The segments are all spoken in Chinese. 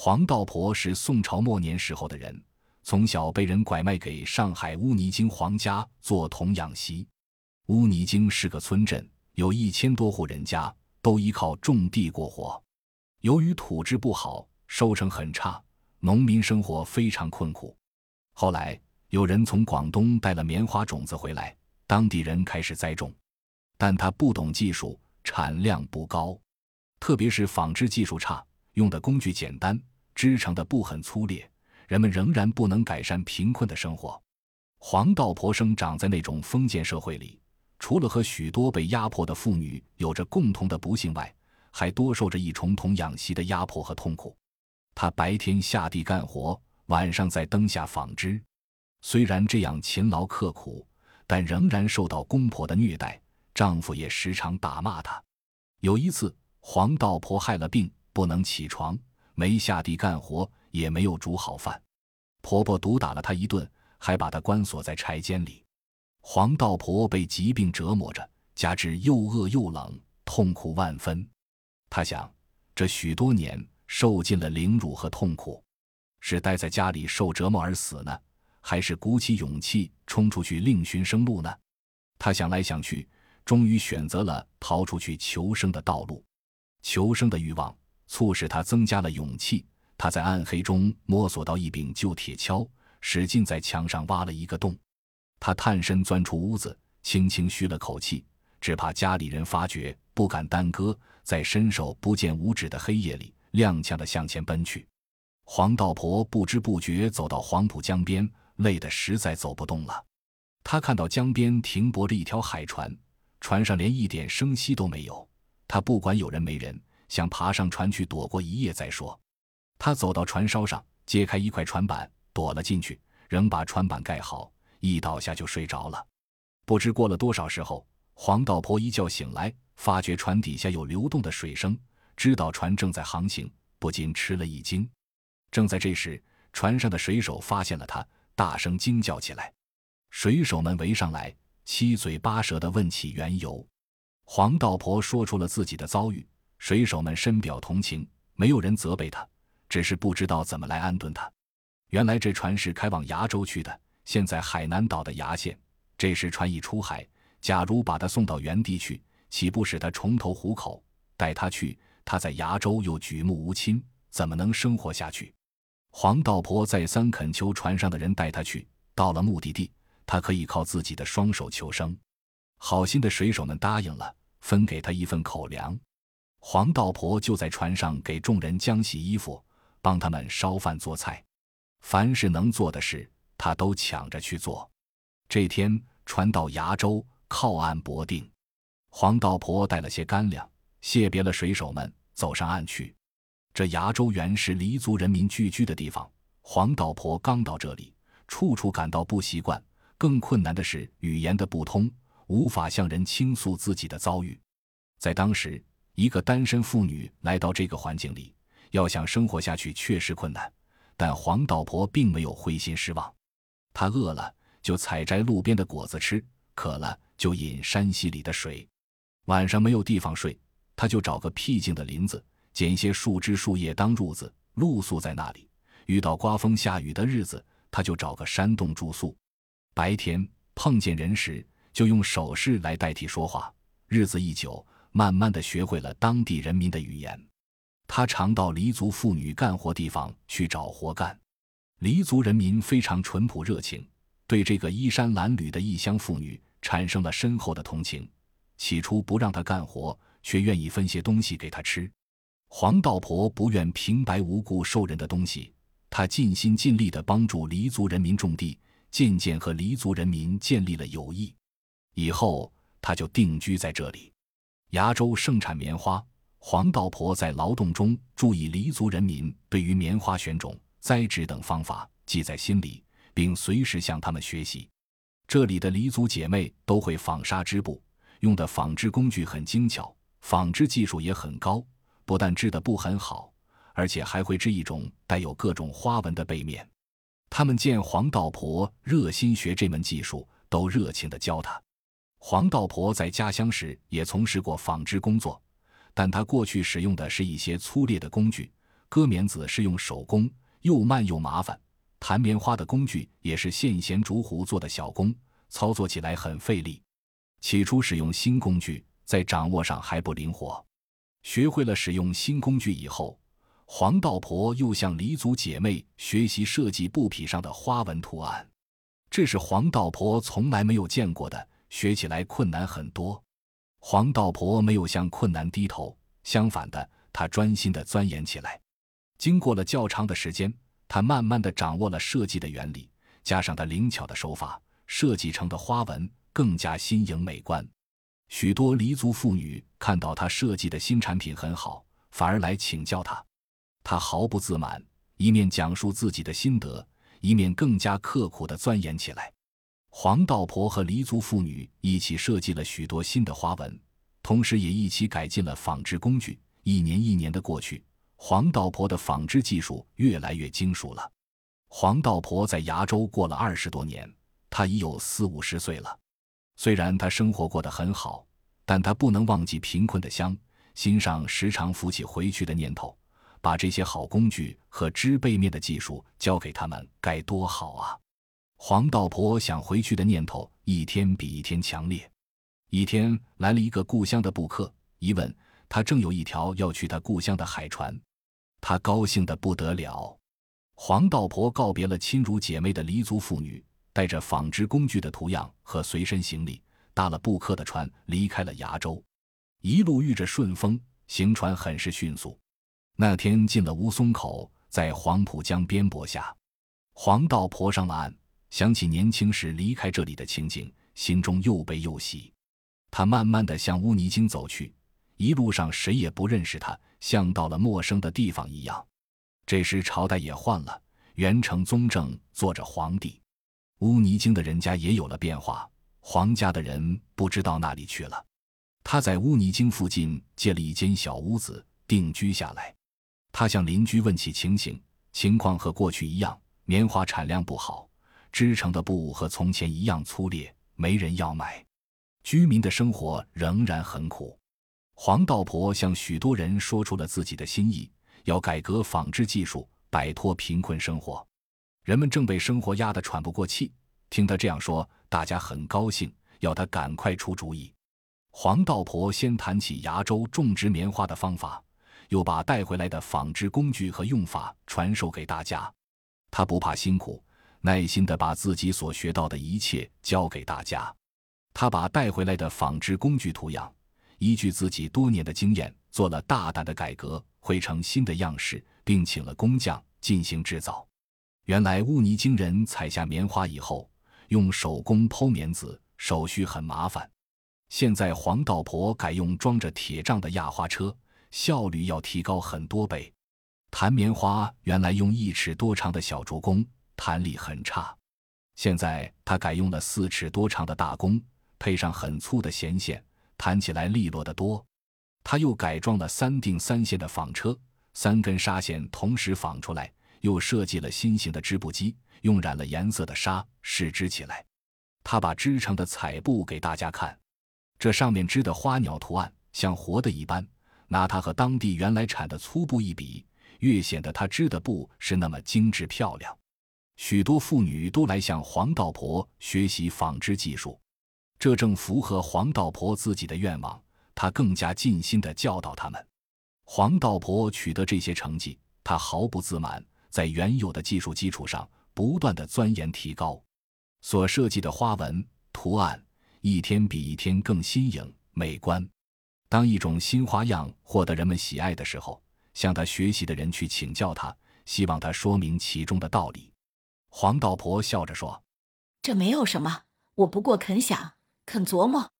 黄道婆是宋朝末年时候的人，从小被人拐卖给上海乌泥泾黄家做童养媳。乌泥泾是个村镇，有一千多户人家，都依靠种地过活。由于土质不好，收成很差，农民生活非常困苦。后来有人从广东带了棉花种子回来，当地人开始栽种，但他不懂技术，产量不高，特别是纺织技术差。用的工具简单，织成的布很粗劣，人们仍然不能改善贫困的生活。黄道婆生长在那种封建社会里，除了和许多被压迫的妇女有着共同的不幸外，还多受着一重童养媳的压迫和痛苦。她白天下地干活，晚上在灯下纺织。虽然这样勤劳刻苦，但仍然受到公婆的虐待，丈夫也时常打骂她。有一次，黄道婆害了病。不能起床，没下地干活，也没有煮好饭，婆婆毒打了她一顿，还把她关锁在柴间里。黄道婆被疾病折磨着，加之又饿又冷，痛苦万分。她想，这许多年受尽了凌辱和痛苦，是待在家里受折磨而死呢，还是鼓起勇气冲出去另寻生路呢？她想来想去，终于选择了逃出去求生的道路。求生的欲望。促使他增加了勇气。他在暗黑中摸索到一柄旧铁锹，使劲在墙上挖了一个洞。他探身钻出屋子，轻轻吁了口气，只怕家里人发觉，不敢耽搁，在伸手不见五指的黑夜里，踉跄地向前奔去。黄道婆不知不觉走到黄浦江边，累得实在走不动了。他看到江边停泊着一条海船，船上连一点声息都没有。他不管有人没人。想爬上船去躲过一夜再说。他走到船梢上，揭开一块船板，躲了进去，仍把船板盖好，一倒下就睡着了。不知过了多少时候，黄道婆一觉醒来，发觉船底下有流动的水声，知道船正在航行，不禁吃了一惊。正在这时，船上的水手发现了他，大声惊叫起来。水手们围上来，七嘴八舌地问起缘由。黄道婆说出了自己的遭遇。水手们深表同情，没有人责备他，只是不知道怎么来安顿他。原来这船是开往崖州去的，现在海南岛的崖县。这时船已出海，假如把他送到原地去，岂不使他重投虎口？带他去，他在崖州又举目无亲，怎么能生活下去？黄道婆再三恳求船上的人带他去。到了目的地，他可以靠自己的双手求生。好心的水手们答应了，分给他一份口粮。黄道婆就在船上给众人浆洗衣服，帮他们烧饭做菜，凡是能做的事，她都抢着去做。这天，船到崖州，靠岸泊定。黄道婆带了些干粮，谢别了水手们，走上岸去。这崖州原是黎族人民聚居的地方。黄道婆刚到这里，处处感到不习惯，更困难的是语言的不通，无法向人倾诉自己的遭遇。在当时。一个单身妇女来到这个环境里，要想生活下去确实困难。但黄道婆并没有灰心失望，她饿了就采摘路边的果子吃，渴了就饮山溪里的水。晚上没有地方睡，她就找个僻静的林子，捡些树枝树叶当褥子，露宿在那里。遇到刮风下雨的日子，她就找个山洞住宿。白天碰见人时，就用手势来代替说话。日子一久。慢慢的学会了当地人民的语言，他常到黎族妇女干活地方去找活干。黎族人民非常淳朴热情，对这个衣衫褴褛的异乡妇女产生了深厚的同情。起初不让她干活，却愿意分些东西给她吃。黄道婆不愿平白无故受人的东西，她尽心尽力地帮助黎族人民种地，渐渐和黎族人民建立了友谊。以后，她就定居在这里。崖州盛产棉花，黄道婆在劳动中注意黎族人民对于棉花选种、栽植等方法，记在心里，并随时向他们学习。这里的黎族姐妹都会纺纱织布，用的纺织工具很精巧，纺织技术也很高。不但织的布很好，而且还会织一种带有各种花纹的被面。他们见黄道婆热心学这门技术，都热情地教她。黄道婆在家乡时也从事过纺织工作，但她过去使用的是一些粗劣的工具，割棉子是用手工，又慢又麻烦；弹棉花的工具也是线弦竹壶做的小工，操作起来很费力。起初使用新工具，在掌握上还不灵活。学会了使用新工具以后，黄道婆又向黎族姐妹学习设计布匹上的花纹图案，这是黄道婆从来没有见过的，学起来困难很多。黄道婆没有向困难低头，相反的，她专心地钻研起来。经过了较长的时间，她慢慢地掌握了设计的原理，加上她灵巧的手法，设计成的花纹更加新颖美观。许多黎族妇女看到她设计的新产品很好，反而来请教她。她毫不自满，一面讲述自己的心得，一面更加刻苦地钻研起来。黄道婆和黎族妇女一起设计了许多新的花纹，同时也一起改进了纺织工具。一年一年的过去，黄道婆的纺织技术越来越精熟了。黄道婆在崖州过了二十多年，她已有四五十岁了。虽然她生活过得很好，但她不能忘记贫困的乡，心上时常浮起回去的念头。把这些好工具和织被面的技术教给他们，该多好啊！黄道婆想回去的念头一天比一天强烈。一天来了一个故乡的布客，一问他正有一条要去他故乡的海船，他高兴得不得了。黄道婆告别了亲如姐妹的黎族妇女，带着纺织工具的图样和随身行李，搭了布客的船，离开了崖州。一路遇着顺风，行船很是迅速。那天进了乌松口，在黄浦江边泊下，黄道婆上了岸。想起年轻时离开这里的情景，心中又悲又喜。他慢慢的向乌尼京走去，一路上谁也不认识他，像到了陌生的地方一样。这时朝代也换了，元成宗正做着皇帝，乌尼京的人家也有了变化，皇家的人不知道哪里去了。他在乌尼京附近借了一间小屋子定居下来。他向邻居问起情形，情况和过去一样，棉花产量不好。织成的布和从前一样粗劣，没人要买。居民的生活仍然很苦。黄道婆向许多人说出了自己的心意，要改革纺织技术，摆脱贫困生活。人们正被生活压得喘不过气，听他这样说，大家很高兴，要他赶快出主意。黄道婆先谈起崖州种植棉花的方法，又把带回来的纺织工具和用法传授给大家。他不怕辛苦。耐心地把自己所学到的一切教给大家。他把带回来的纺织工具图样，依据自己多年的经验，做了大胆的改革，绘成新的样式，并请了工匠进行制造。原来乌尼京人采下棉花以后，用手工剖棉子，手续很麻烦。现在黄道婆改用装着铁杖的压花车，效率要提高很多倍。弹棉花原来用一尺多长的小竹弓。弹力很差，现在他改用了四尺多长的大弓，配上很粗的弦线，弹起来利落得多。他又改装了三定三线的纺车，三根纱线同时纺出来，又设计了新型的织布机，用染了颜色的纱试织起来。他把织成的彩布给大家看，这上面织的花鸟图案像活的一般，拿它和当地原来产的粗布一比，越显得他织的布是那么精致漂亮。许多妇女都来向黄道婆学习纺织技术，这正符合黄道婆自己的愿望。她更加尽心地教导他们。黄道婆取得这些成绩，她毫不自满，在原有的技术基础上不断地钻研提高，所设计的花纹图案一天比一天更新颖美观。当一种新花样获得人们喜爱的时候，向他学习的人去请教他，希望他说明其中的道理。黄道婆笑着说：“这没有什么，我不过肯想，肯琢磨。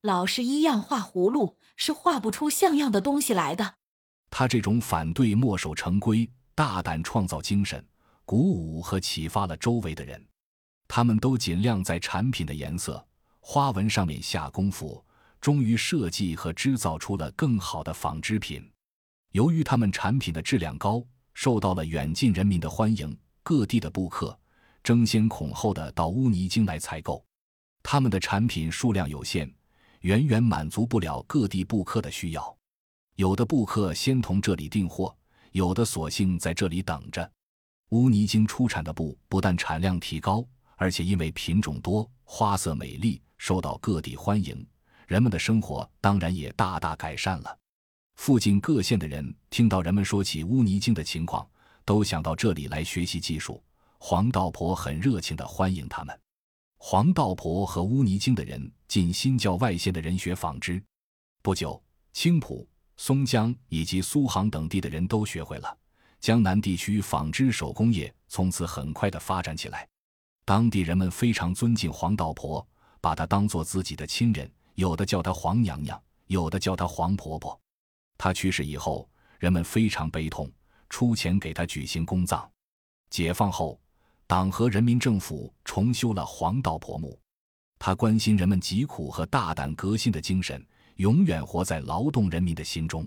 老是一样画葫芦，是画不出像样的东西来的。”他这种反对墨守成规、大胆创造精神，鼓舞和启发了周围的人。他们都尽量在产品的颜色、花纹上面下功夫，终于设计和制造出了更好的纺织品。由于他们产品的质量高，受到了远近人民的欢迎。各地的布客争先恐后的到乌尼京来采购，他们的产品数量有限，远远满足不了各地布客的需要。有的布客先同这里订货，有的索性在这里等着。乌尼京出产的布不但产量提高，而且因为品种多、花色美丽，受到各地欢迎，人们的生活当然也大大改善了。附近各县的人听到人们说起乌尼京的情况，都想到这里来学习技术。黄道婆很热情地欢迎他们。黄道婆和乌尼京的人进新教外县的人学纺织。不久，青浦、松江以及苏杭等地的人都学会了。江南地区纺织手工业从此很快地发展起来。当地人们非常尊敬黄道婆，把她当做自己的亲人，有的叫她黄娘娘，有的叫她黄婆婆。她去世以后，人们非常悲痛，出钱给她举行公葬。解放后，党和人民政府重修了黄道婆墓。他关心人们疾苦和大胆革新的精神，永远活在劳动人民的心中。